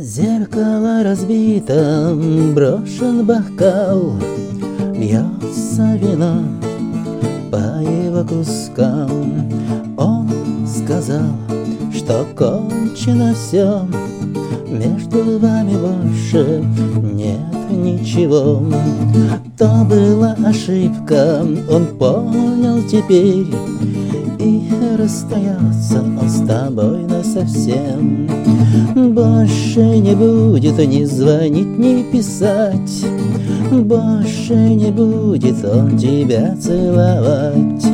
Зеркало разбито, брошен бокал, Бьется вино по его кускам. Он сказал, что кончено все, Между вами больше нет ничего. То была ошибка, он понял теперь, расстается он с тобой насовсем. Больше не будет ни звонить, ни писать, Больше не будет он тебя целовать,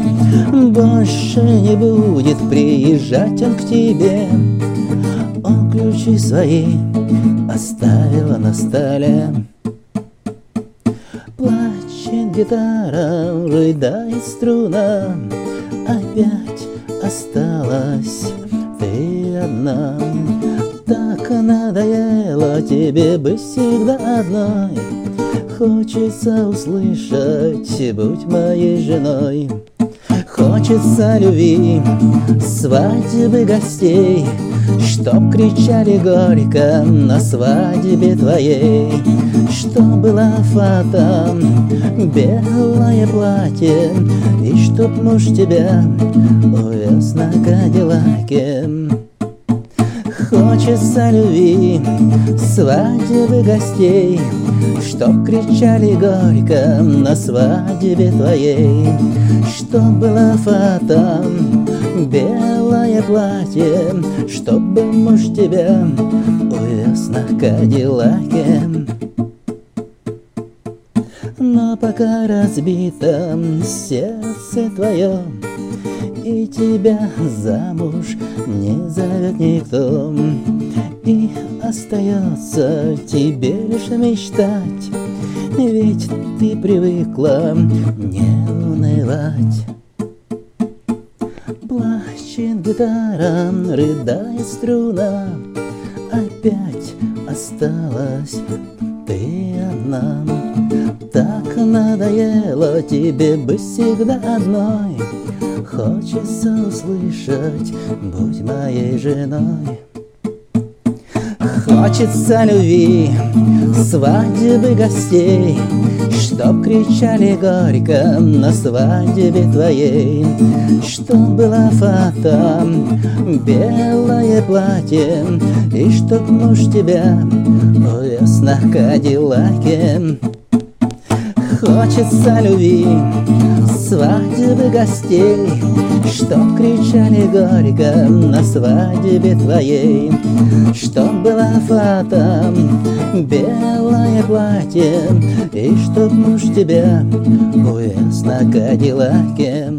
Больше не будет приезжать он к тебе. Он ключи свои оставила на столе. Плачет гитара, рыдает струна, Опять осталась ты одна. Так надоело тебе быть всегда одной, Хочется услышать, будь моей женой. Хочется любви, свадьбы гостей, Чтоб кричали горько на свадьбе твоей, Чтоб была фата, белое платье, чтоб муж тебя увез на Кадиллаке. Хочется любви, свадьбы гостей, Чтоб кричали горько на свадьбе твоей, Чтоб была фата, белое платье, Чтобы муж тебя увез на Кадиллаке. Но пока разбито сердце твое, И тебя замуж не зовет никто, И остается тебе лишь мечтать, Ведь ты привыкла не унывать. Плачет гитара, рыдает струна, Опять осталась ты одна. Так надоело тебе быть всегда одной, Хочется услышать, будь моей женой. Хочется любви, свадьбы гостей, Чтоб кричали горько на свадьбе твоей, Чтоб была фата, белое платье, И чтоб муж тебя увез на Кадиллаке. Хочется любви, свадьбы гостей, Чтоб кричали горько на свадьбе твоей, Чтоб была фата, белое платье, И чтоб муж тебя увез на Кадиллаке.